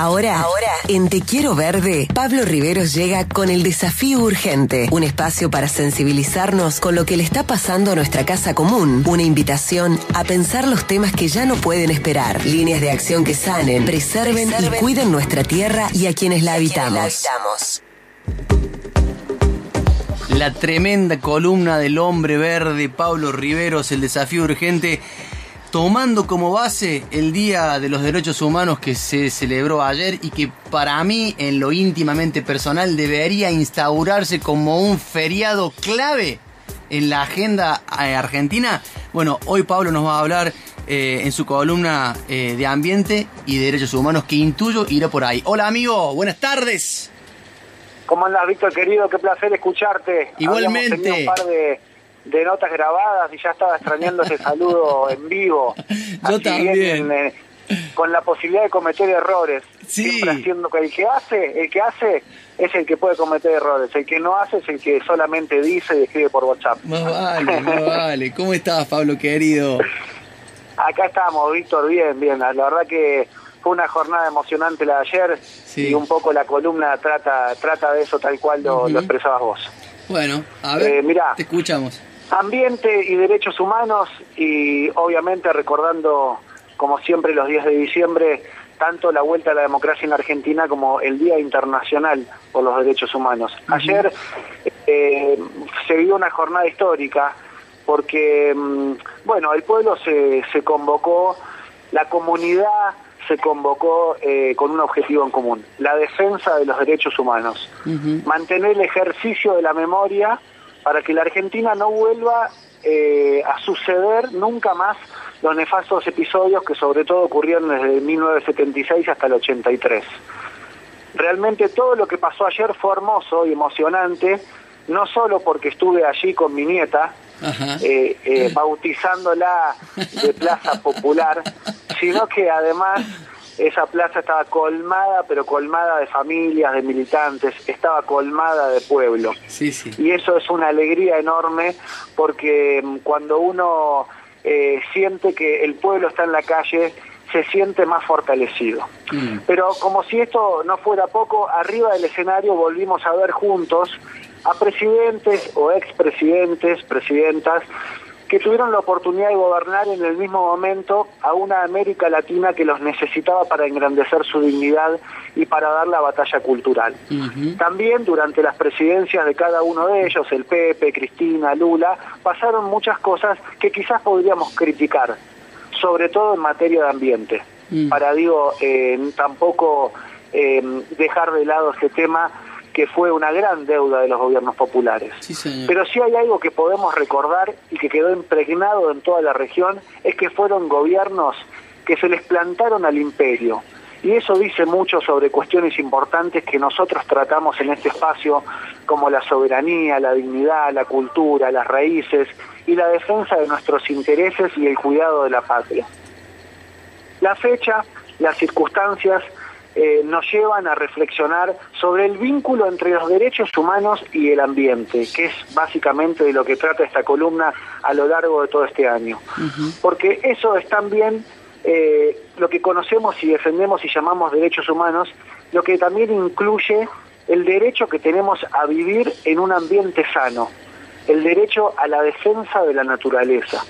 Ahora, ahora, en Te Quiero Verde, Pablo Riveros llega con el desafío urgente, un espacio para sensibilizarnos con lo que le está pasando a nuestra casa común, una invitación a pensar los temas que ya no pueden esperar, líneas de acción que sanen, preserven, y cuiden nuestra tierra y a quienes la habitamos. La tremenda columna del hombre verde, Pablo Riveros, el desafío urgente tomando como base el Día de los Derechos Humanos que se celebró ayer y que para mí en lo íntimamente personal debería instaurarse como un feriado clave en la agenda eh, argentina. Bueno, hoy Pablo nos va a hablar eh, en su columna eh, de ambiente y derechos humanos que intuyo irá por ahí. Hola amigo, buenas tardes. ¿Cómo andas, Víctor querido? Qué placer escucharte. Igualmente de notas grabadas y ya estaba extrañando ese saludo en vivo. Yo también. Eh, con la posibilidad de cometer errores. Sí. Siempre haciendo que el que hace, el que hace es el que puede cometer errores. El que no hace es el que solamente dice y escribe por WhatsApp. Más vale, más vale. ¿Cómo estás, Pablo, querido? Acá estamos, Víctor, bien, bien. La verdad que fue una jornada emocionante la de ayer y un poco la columna trata trata de eso tal cual lo, expresabas vos. Bueno, a ver, eh, te escuchamos. Ambiente y derechos humanos y obviamente recordando, como siempre, los días de diciembre, tanto la vuelta a la democracia en Argentina como el Día Internacional por los Derechos Humanos. Ayer eh, se vio una jornada histórica porque, mm, bueno, el pueblo se, se convocó, la comunidad se convocó eh, con un objetivo en común, la defensa de los derechos humanos, mantener el ejercicio de la memoria para que la Argentina no vuelva eh, a suceder nunca más los nefastos episodios que sobre todo ocurrieron desde 1976 hasta el 83. Realmente todo lo que pasó ayer fue hermoso y emocionante, no solo porque estuve allí con mi nieta, eh, eh, bautizándola de Plaza Popular, sino que además esa plaza estaba colmada, pero colmada de familias, de militantes, estaba colmada de pueblo. Sí, sí. Y eso es una alegría enorme porque mm, cuando uno eh, siente que el pueblo está en la calle, se siente más fortalecido. Mm. Pero como si esto no fuera poco, arriba del escenario volvimos a ver juntos a presidentes o expresidentes, presidentas, que tuvieron la oportunidad de gobernar en el mismo momento a una América Latina que los necesitaba para engrandecer su dignidad y para dar la batalla cultural. También durante las presidencias de cada uno de ellos, el Pepe, Cristina, Lula, pasaron muchas cosas que quizás podríamos criticar, sobre todo en materia de ambiente. Mm. Para, digo, eh, tampoco eh, dejar de lado este tema que fue una gran deuda de los gobiernos populares. Pero si hay algo que podemos recordar y que quedó impregnado en toda la región, es que fueron gobiernos que se les plantaron al imperio. Y eso dice mucho sobre cuestiones importantes que nosotros tratamos en este espacio, como la soberanía, la dignidad, la cultura, las raíces y la defensa de nuestros intereses y el cuidado de la patria. La fecha, las circunstancias, eh, nos llevan a reflexionar sobre el vínculo entre los derechos humanos y el ambiente, que es básicamente de lo que trata esta columna a lo largo de todo este año. Porque eso es también eh, lo que conocemos y defendemos y llamamos derechos humanos, lo que también incluye el derecho que tenemos a vivir en un ambiente sano, el derecho a la defensa de la naturaleza.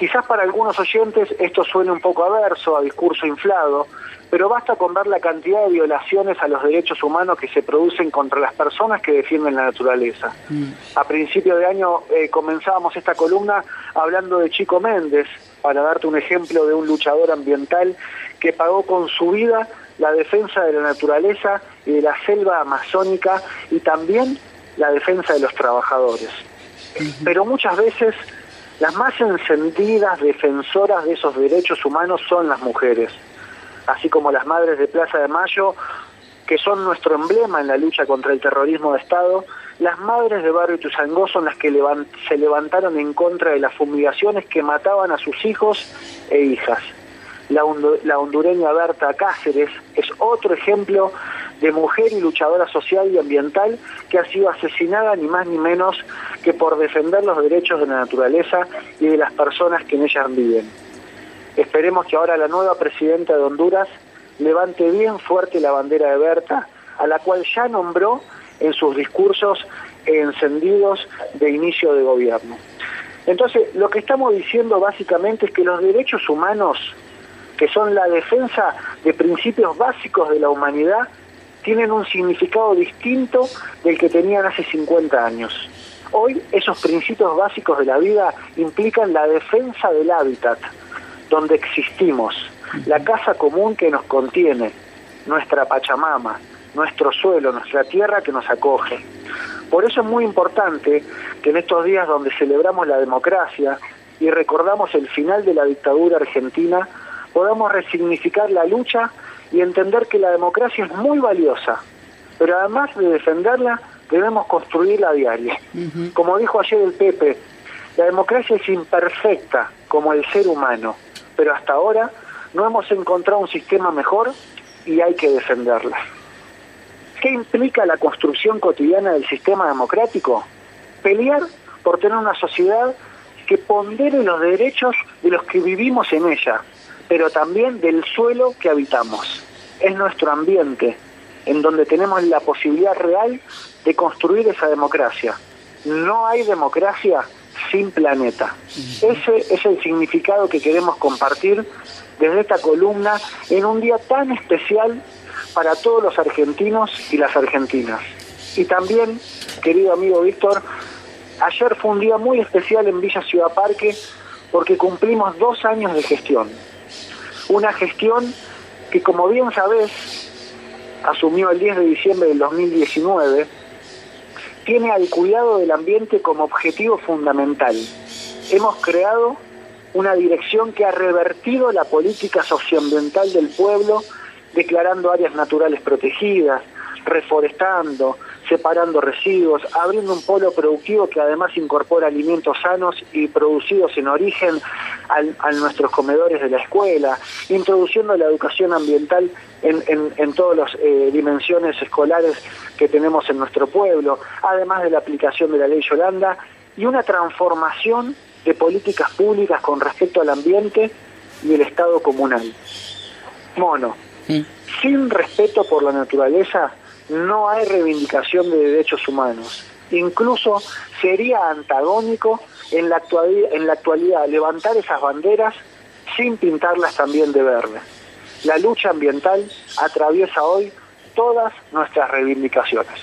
Quizás para algunos oyentes esto suene un poco averso, a discurso inflado, pero basta con ver la cantidad de violaciones a los derechos humanos que se producen contra las personas que defienden la naturaleza. Mm. A principio de año eh, comenzábamos esta columna hablando de Chico Méndez, para darte un ejemplo de un luchador ambiental que pagó con su vida la defensa de la naturaleza y de la selva amazónica y también la defensa de los trabajadores. Pero muchas veces las más encendidas defensoras de esos derechos humanos son las mujeres así como las madres de Plaza de Mayo, que son nuestro emblema en la lucha contra el terrorismo de Estado, las madres de Barrio Tuzangó son las que se levantaron en contra de las fumigaciones que mataban a sus hijos e hijas. La hondureña Berta Cáceres es otro ejemplo de mujer y luchadora social y ambiental que ha sido asesinada ni más ni menos que por defender los derechos de la naturaleza y de las personas que en ellas viven. Esperemos que ahora la nueva presidenta de Honduras levante bien fuerte la bandera de Berta, a la cual ya nombró en sus discursos encendidos de inicio de gobierno. Entonces, lo que estamos diciendo básicamente es que los derechos humanos, que son la defensa de principios básicos de la humanidad, tienen un significado distinto del que tenían hace 50 años. Hoy esos principios básicos de la vida implican la defensa del hábitat donde existimos, la casa común que nos contiene, nuestra Pachamama, nuestro suelo, nuestra tierra que nos acoge. Por eso es muy importante que en estos días donde celebramos la democracia y recordamos el final de la dictadura argentina, podamos resignificar la lucha y entender que la democracia es muy valiosa, pero además de defenderla, debemos construirla a diario. Como dijo ayer el Pepe, la democracia es imperfecta como el ser humano, pero hasta ahora no hemos encontrado un sistema mejor y hay que defenderla. ¿Qué implica la construcción cotidiana del sistema democrático? Pelear por tener una sociedad que pondere los derechos de los que vivimos en ella, pero también del suelo que habitamos. Es nuestro ambiente, en donde tenemos la posibilidad real de construir esa democracia. No hay democracia sin planeta. Ese es el significado que queremos compartir desde esta columna en un día tan especial para todos los argentinos y las argentinas. Y también, querido amigo Víctor, ayer fue un día muy especial en Villa Ciudad Parque porque cumplimos dos años de gestión. Una gestión que, como bien sabés, asumió el 10 de diciembre del 2019, tiene al cuidado del ambiente como objetivo fundamental. Hemos creado una dirección que ha revertido la política socioambiental del pueblo, declarando áreas naturales protegidas, reforestando, separando residuos, abriendo un polo productivo que además incorpora alimentos sanos y producidos en origen a nuestros comedores de la escuela, introduciendo la educación ambiental en, en, todas las eh, dimensiones escolares que tenemos en nuestro pueblo, además de la aplicación de la ley Yolanda y una transformación de políticas públicas con respecto al ambiente y el Estado comunal. Mono, sin respeto por la naturaleza, no hay reivindicación de derechos humanos. Incluso sería antagónico en la, actualidad, en la actualidad levantar esas banderas sin pintarlas también de verde. La lucha ambiental atraviesa hoy todas nuestras reivindicaciones.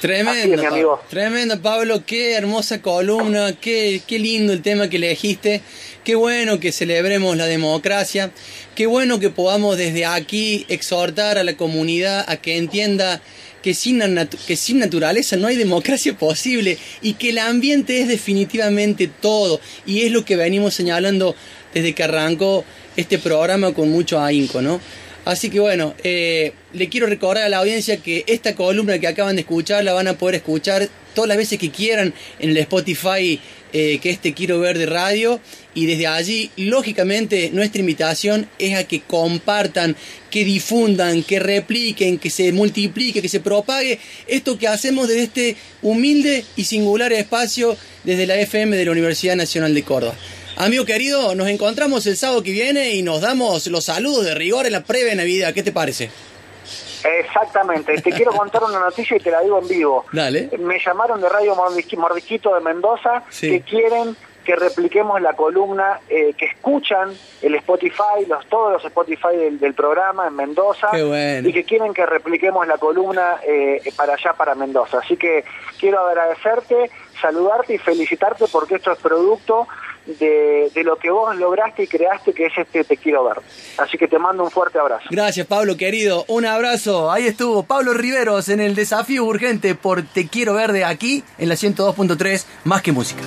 Tremendo, Pablo, tremendo Pablo, qué hermosa columna, qué, qué lindo el tema que elegiste, qué bueno que celebremos la democracia, qué bueno que podamos desde aquí exhortar a la comunidad a que entienda que sin, que sin naturaleza no hay democracia posible y que el ambiente es definitivamente todo y es lo que venimos señalando desde que arrancó este programa con mucho ahínco, ¿no? Así que bueno, eh, le quiero recordar a la audiencia que esta columna que acaban de escuchar la van a poder escuchar todas las veces que quieran en el Spotify eh, que este Quiero Ver de Radio. Y desde allí, lógicamente, nuestra invitación es a que compartan, que difundan, que repliquen, que se multiplique, que se propague esto que hacemos desde este humilde y singular espacio desde la FM de la Universidad Nacional de Córdoba. Amigo querido, nos encontramos el sábado que viene y nos damos los saludos de rigor en la previa Navidad. ¿Qué te parece? Exactamente, te quiero contar una noticia y te la digo en vivo. Dale. Me llamaron de Radio Mordisquito de Mendoza que quieren que repliquemos la columna, eh, que escuchan el Spotify, los, todos los Spotify del, programa en Mendoza, y que quieren que repliquemos la columna eh, para allá, para Mendoza. Así que quiero agradecerte, saludarte y felicitarte porque esto es producto de, lo que vos lograste y creaste, que es este Te Quiero Ver. Así que te mando un fuerte abrazo. Gracias, Pablo, querido. Un abrazo. Ahí estuvo Pablo Riveros en el desafío urgente por Te Quiero Ver de aquí, en la 102.3, más que música.